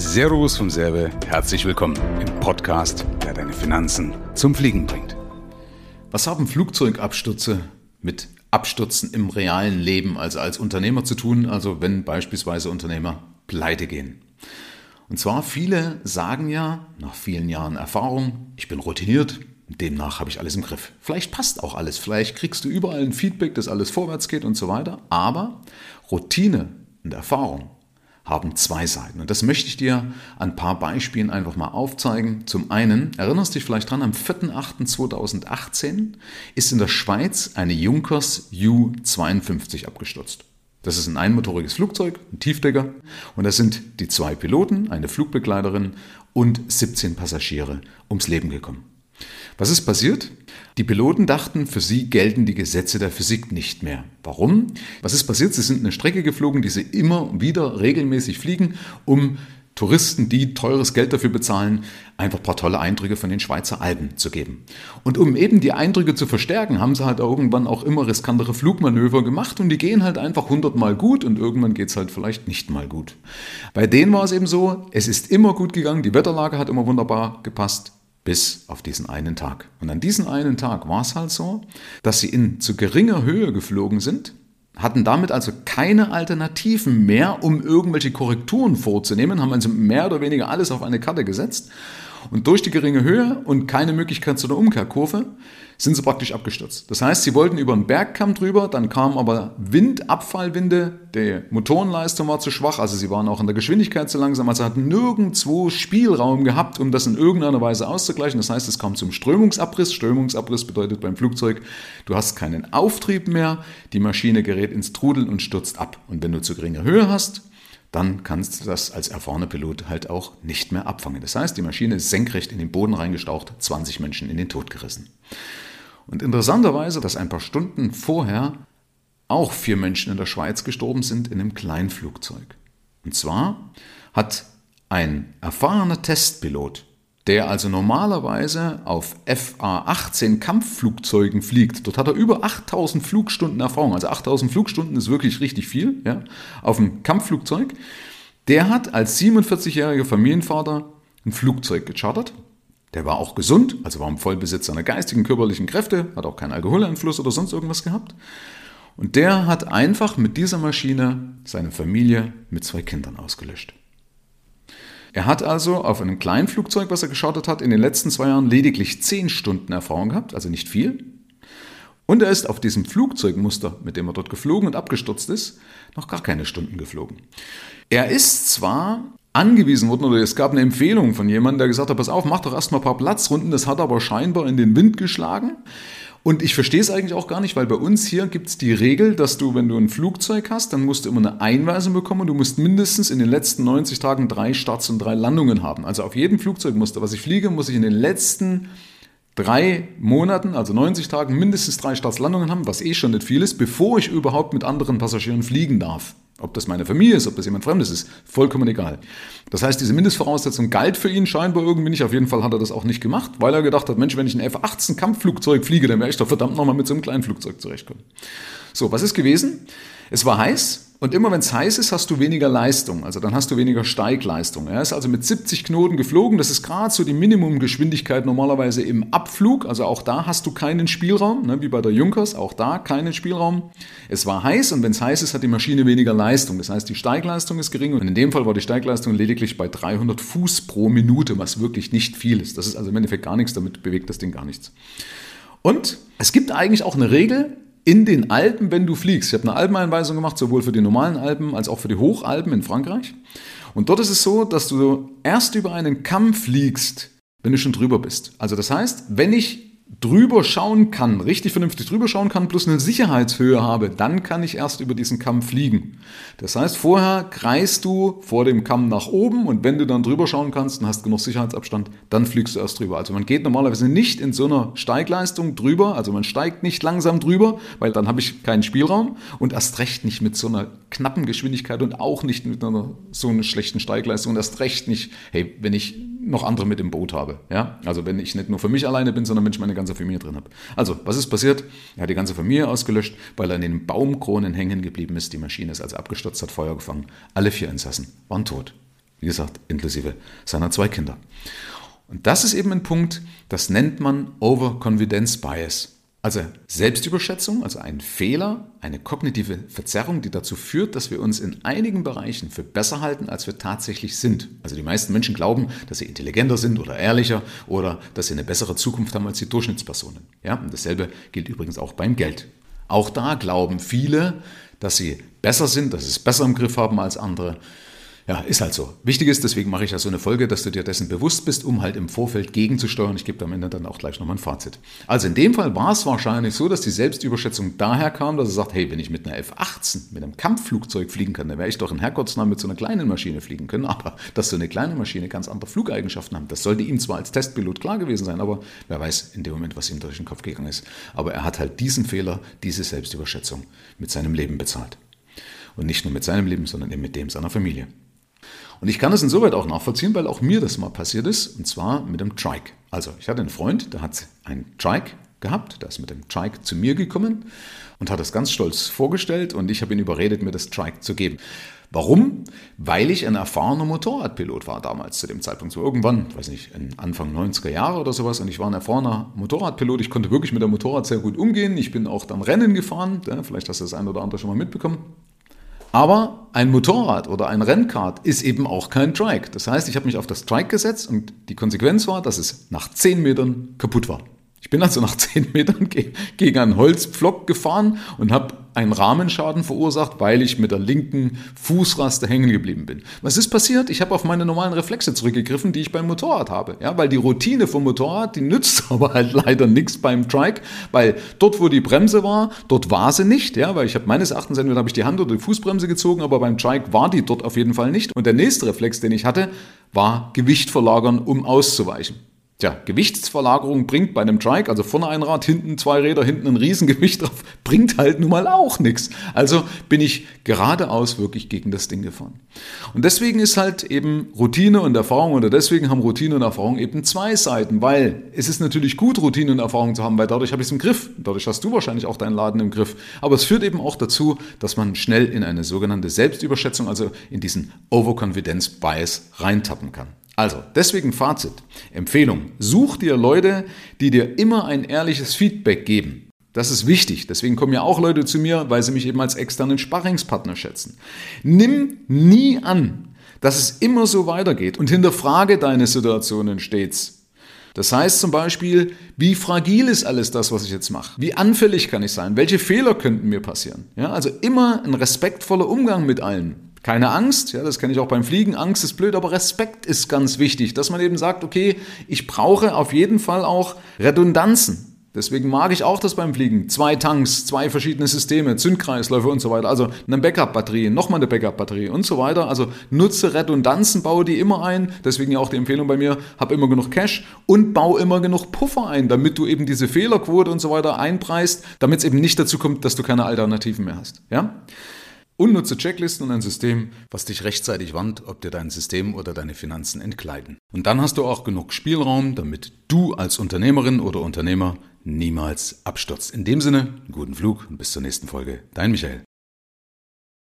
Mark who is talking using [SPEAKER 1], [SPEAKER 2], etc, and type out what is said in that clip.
[SPEAKER 1] Servus vom Serbe, herzlich willkommen im Podcast, der deine Finanzen zum Fliegen bringt.
[SPEAKER 2] Was haben Flugzeugabstürze mit Abstürzen im realen Leben, also als Unternehmer zu tun, also wenn beispielsweise Unternehmer pleite gehen? Und zwar viele sagen ja nach vielen Jahren Erfahrung, ich bin routiniert, demnach habe ich alles im Griff. Vielleicht passt auch alles, vielleicht kriegst du überall ein Feedback, dass alles vorwärts geht und so weiter, aber Routine und Erfahrung haben zwei Seiten. Und das möchte ich dir an ein paar Beispielen einfach mal aufzeigen. Zum einen, erinnerst dich vielleicht dran, am 4.8.2018 ist in der Schweiz eine Junkers U-52 abgestürzt. Das ist ein einmotoriges Flugzeug, ein Tiefdecker, und da sind die zwei Piloten, eine Flugbegleiterin und 17 Passagiere ums Leben gekommen. Was ist passiert? Die Piloten dachten, für sie gelten die Gesetze der Physik nicht mehr. Warum? Was ist passiert? Sie sind eine Strecke geflogen, die sie immer wieder regelmäßig fliegen, um Touristen, die teures Geld dafür bezahlen, einfach ein paar tolle Eindrücke von den Schweizer Alpen zu geben. Und um eben die Eindrücke zu verstärken, haben sie halt irgendwann auch immer riskantere Flugmanöver gemacht und die gehen halt einfach hundertmal gut und irgendwann geht es halt vielleicht nicht mal gut. Bei denen war es eben so, es ist immer gut gegangen, die Wetterlage hat immer wunderbar gepasst, bis auf diesen einen Tag. Und an diesem einen Tag war es halt so, dass sie in zu geringer Höhe geflogen sind, hatten damit also keine Alternativen mehr, um irgendwelche Korrekturen vorzunehmen, haben also mehr oder weniger alles auf eine Karte gesetzt. Und durch die geringe Höhe und keine Möglichkeit zu einer Umkehrkurve sind sie praktisch abgestürzt. Das heißt, sie wollten über einen Bergkamm drüber, dann kam aber Wind, Abfallwinde, die Motorenleistung war zu schwach, also sie waren auch in der Geschwindigkeit zu langsam, also hatten nirgendwo Spielraum gehabt, um das in irgendeiner Weise auszugleichen. Das heißt, es kam zum Strömungsabriss. Strömungsabriss bedeutet beim Flugzeug, du hast keinen Auftrieb mehr, die Maschine gerät ins Trudeln und stürzt ab. Und wenn du zu geringe Höhe hast, dann kannst du das als erfahrener Pilot halt auch nicht mehr abfangen. Das heißt, die Maschine ist senkrecht in den Boden reingestaucht, 20 Menschen in den Tod gerissen. Und interessanterweise, dass ein paar Stunden vorher auch vier Menschen in der Schweiz gestorben sind in einem Kleinflugzeug. Und zwar hat ein erfahrener Testpilot, der also normalerweise auf FA-18 Kampfflugzeugen fliegt, dort hat er über 8000 Flugstunden Erfahrung, also 8000 Flugstunden ist wirklich richtig viel, ja, auf einem Kampfflugzeug, der hat als 47-jähriger Familienvater ein Flugzeug gechartert der war auch gesund, also war im Vollbesitz seiner geistigen, körperlichen Kräfte, hat auch keinen Alkoholeinfluss oder sonst irgendwas gehabt. Und der hat einfach mit dieser Maschine seine Familie mit zwei Kindern ausgelöscht. Er hat also auf einem kleinen Flugzeug, was er geschartet hat, in den letzten zwei Jahren lediglich zehn Stunden Erfahrung gehabt, also nicht viel. Und er ist auf diesem Flugzeugmuster, mit dem er dort geflogen und abgestürzt ist, noch gar keine Stunden geflogen. Er ist zwar angewiesen worden oder es gab eine Empfehlung von jemandem, der gesagt hat, pass auf, mach doch erstmal ein paar Platzrunden, das hat aber scheinbar in den Wind geschlagen. Und ich verstehe es eigentlich auch gar nicht, weil bei uns hier gibt es die Regel, dass du, wenn du ein Flugzeug hast, dann musst du immer eine Einweisung bekommen und du musst mindestens in den letzten 90 Tagen drei Starts und drei Landungen haben. Also auf jedem Flugzeugmuster, was ich fliege, muss ich in den letzten drei Monaten, also 90 Tagen, mindestens drei Startslandungen haben, was eh schon nicht viel ist, bevor ich überhaupt mit anderen Passagieren fliegen darf. Ob das meine Familie ist, ob das jemand Fremdes ist, vollkommen egal. Das heißt, diese Mindestvoraussetzung galt für ihn scheinbar irgendwie nicht. Auf jeden Fall hat er das auch nicht gemacht, weil er gedacht hat, Mensch, wenn ich ein F-18 Kampfflugzeug fliege, dann wäre ich doch verdammt nochmal mit so einem kleinen Flugzeug zurechtkommen. So, was ist gewesen? Es war heiß, und immer wenn es heiß ist, hast du weniger Leistung, also dann hast du weniger Steigleistung. Er ist also mit 70 Knoten geflogen, das ist gerade so die Minimumgeschwindigkeit normalerweise im Abflug, also auch da hast du keinen Spielraum, ne, wie bei der Junkers, auch da keinen Spielraum. Es war heiß und wenn es heiß ist, hat die Maschine weniger Leistung, das heißt die Steigleistung ist gering und in dem Fall war die Steigleistung lediglich bei 300 Fuß pro Minute, was wirklich nicht viel ist. Das ist also im Endeffekt gar nichts, damit bewegt das Ding gar nichts. Und es gibt eigentlich auch eine Regel, in den Alpen, wenn du fliegst. Ich habe eine Alpeneinweisung gemacht, sowohl für die normalen Alpen als auch für die Hochalpen in Frankreich. Und dort ist es so, dass du erst über einen Kamm fliegst, wenn du schon drüber bist. Also das heißt, wenn ich drüber schauen kann, richtig vernünftig drüber schauen kann, plus eine Sicherheitshöhe habe, dann kann ich erst über diesen Kamm fliegen. Das heißt, vorher kreist du vor dem Kamm nach oben und wenn du dann drüber schauen kannst und hast genug Sicherheitsabstand, dann fliegst du erst drüber. Also man geht normalerweise nicht in so einer Steigleistung drüber, also man steigt nicht langsam drüber, weil dann habe ich keinen Spielraum und erst recht nicht mit so einer knappen Geschwindigkeit und auch nicht mit einer so einer schlechten Steigleistung und erst recht nicht, hey, wenn ich noch andere mit im Boot habe. Ja? Also wenn ich nicht nur für mich alleine bin, sondern wenn ich meine ganze Familie drin habe. Also, was ist passiert? Er hat die ganze Familie ausgelöscht, weil er in den Baumkronen hängen geblieben ist. Die Maschine ist also abgestürzt, hat Feuer gefangen. Alle vier Insassen waren tot. Wie gesagt, inklusive seiner zwei Kinder. Und das ist eben ein Punkt, das nennt man Overconfidence Bias. Also Selbstüberschätzung, also ein Fehler, eine kognitive Verzerrung, die dazu führt, dass wir uns in einigen Bereichen für besser halten, als wir tatsächlich sind. Also die meisten Menschen glauben, dass sie intelligenter sind oder ehrlicher oder dass sie eine bessere Zukunft haben als die Durchschnittspersonen. Ja, und dasselbe gilt übrigens auch beim Geld. Auch da glauben viele, dass sie besser sind, dass sie es besser im Griff haben als andere ja, ist halt so. Wichtig ist, deswegen mache ich ja so eine Folge, dass du dir dessen bewusst bist, um halt im Vorfeld gegenzusteuern. Ich gebe am Ende dann auch gleich nochmal ein Fazit. Also in dem Fall war es wahrscheinlich so, dass die Selbstüberschätzung daher kam, dass er sagt, hey, wenn ich mit einer F-18, mit einem Kampfflugzeug fliegen kann, dann wäre ich doch in Herrgottsnamen mit so einer kleinen Maschine fliegen können. Aber dass so eine kleine Maschine ganz andere Flugeigenschaften hat, das sollte ihm zwar als Testpilot klar gewesen sein, aber wer weiß in dem Moment, was ihm durch den Kopf gegangen ist. Aber er hat halt diesen Fehler, diese Selbstüberschätzung mit seinem Leben bezahlt. Und nicht nur mit seinem Leben, sondern eben mit dem seiner Familie. Und ich kann das insoweit auch nachvollziehen, weil auch mir das mal passiert ist, und zwar mit dem Trike. Also ich hatte einen Freund, der hat einen Trike gehabt, der ist mit dem Trike zu mir gekommen und hat das ganz stolz vorgestellt und ich habe ihn überredet, mir das Trike zu geben. Warum? Weil ich ein erfahrener Motorradpilot war damals zu dem Zeitpunkt. So irgendwann, weiß nicht, Anfang 90er Jahre oder sowas. Und ich war ein erfahrener Motorradpilot. Ich konnte wirklich mit dem Motorrad sehr gut umgehen. Ich bin auch dann Rennen gefahren. Vielleicht hast du das ein oder andere schon mal mitbekommen. Aber ein Motorrad oder ein Rennkart ist eben auch kein Trike. Das heißt, ich habe mich auf das Trike gesetzt und die Konsequenz war, dass es nach 10 Metern kaputt war. Ich bin also nach 10 Metern gegen einen Holzpflock gefahren und habe einen Rahmenschaden verursacht, weil ich mit der linken Fußraste hängen geblieben bin. Was ist passiert? Ich habe auf meine normalen Reflexe zurückgegriffen, die ich beim Motorrad habe. Ja, weil die Routine vom Motorrad, die nützt aber halt leider nichts beim Trike, weil dort, wo die Bremse war, dort war sie nicht. Ja, weil ich habe meines Erachtens entweder habe ich die Hand oder die Fußbremse gezogen, aber beim Trike war die dort auf jeden Fall nicht. Und der nächste Reflex, den ich hatte, war Gewicht verlagern, um auszuweichen. Tja, Gewichtsverlagerung bringt bei einem Trike, also vorne ein Rad, hinten zwei Räder, hinten ein Riesengewicht drauf, bringt halt nun mal auch nichts. Also bin ich geradeaus wirklich gegen das Ding gefahren. Und deswegen ist halt eben Routine und Erfahrung oder deswegen haben Routine und Erfahrung eben zwei Seiten, weil es ist natürlich gut, Routine und Erfahrung zu haben, weil dadurch habe ich es im Griff. Dadurch hast du wahrscheinlich auch deinen Laden im Griff. Aber es führt eben auch dazu, dass man schnell in eine sogenannte Selbstüberschätzung, also in diesen Overconfidence Bias reintappen kann. Also, deswegen Fazit. Empfehlung. Such dir Leute, die dir immer ein ehrliches Feedback geben. Das ist wichtig. Deswegen kommen ja auch Leute zu mir, weil sie mich eben als externen Sparringspartner schätzen. Nimm nie an, dass es immer so weitergeht und hinterfrage deine Situationen stets. Das heißt zum Beispiel, wie fragil ist alles das, was ich jetzt mache? Wie anfällig kann ich sein? Welche Fehler könnten mir passieren? Ja, also immer ein respektvoller Umgang mit allen. Keine Angst, ja, das kenne ich auch beim Fliegen. Angst ist blöd, aber Respekt ist ganz wichtig, dass man eben sagt, okay, ich brauche auf jeden Fall auch Redundanzen. Deswegen mag ich auch das beim Fliegen. Zwei Tanks, zwei verschiedene Systeme, Zündkreisläufe und so weiter. Also eine Backup-Batterie, nochmal eine Backup-Batterie und so weiter. Also nutze Redundanzen, baue die immer ein. Deswegen ja auch die Empfehlung bei mir, hab immer genug Cash und baue immer genug Puffer ein, damit du eben diese Fehlerquote und so weiter einpreist, damit es eben nicht dazu kommt, dass du keine Alternativen mehr hast. Ja? Unnutze Checklisten und ein System, was dich rechtzeitig warnt, ob dir dein System oder deine Finanzen entkleiden. Und dann hast du auch genug Spielraum, damit du als Unternehmerin oder Unternehmer niemals abstürzt. In dem Sinne, guten Flug und bis zur nächsten Folge. Dein Michael.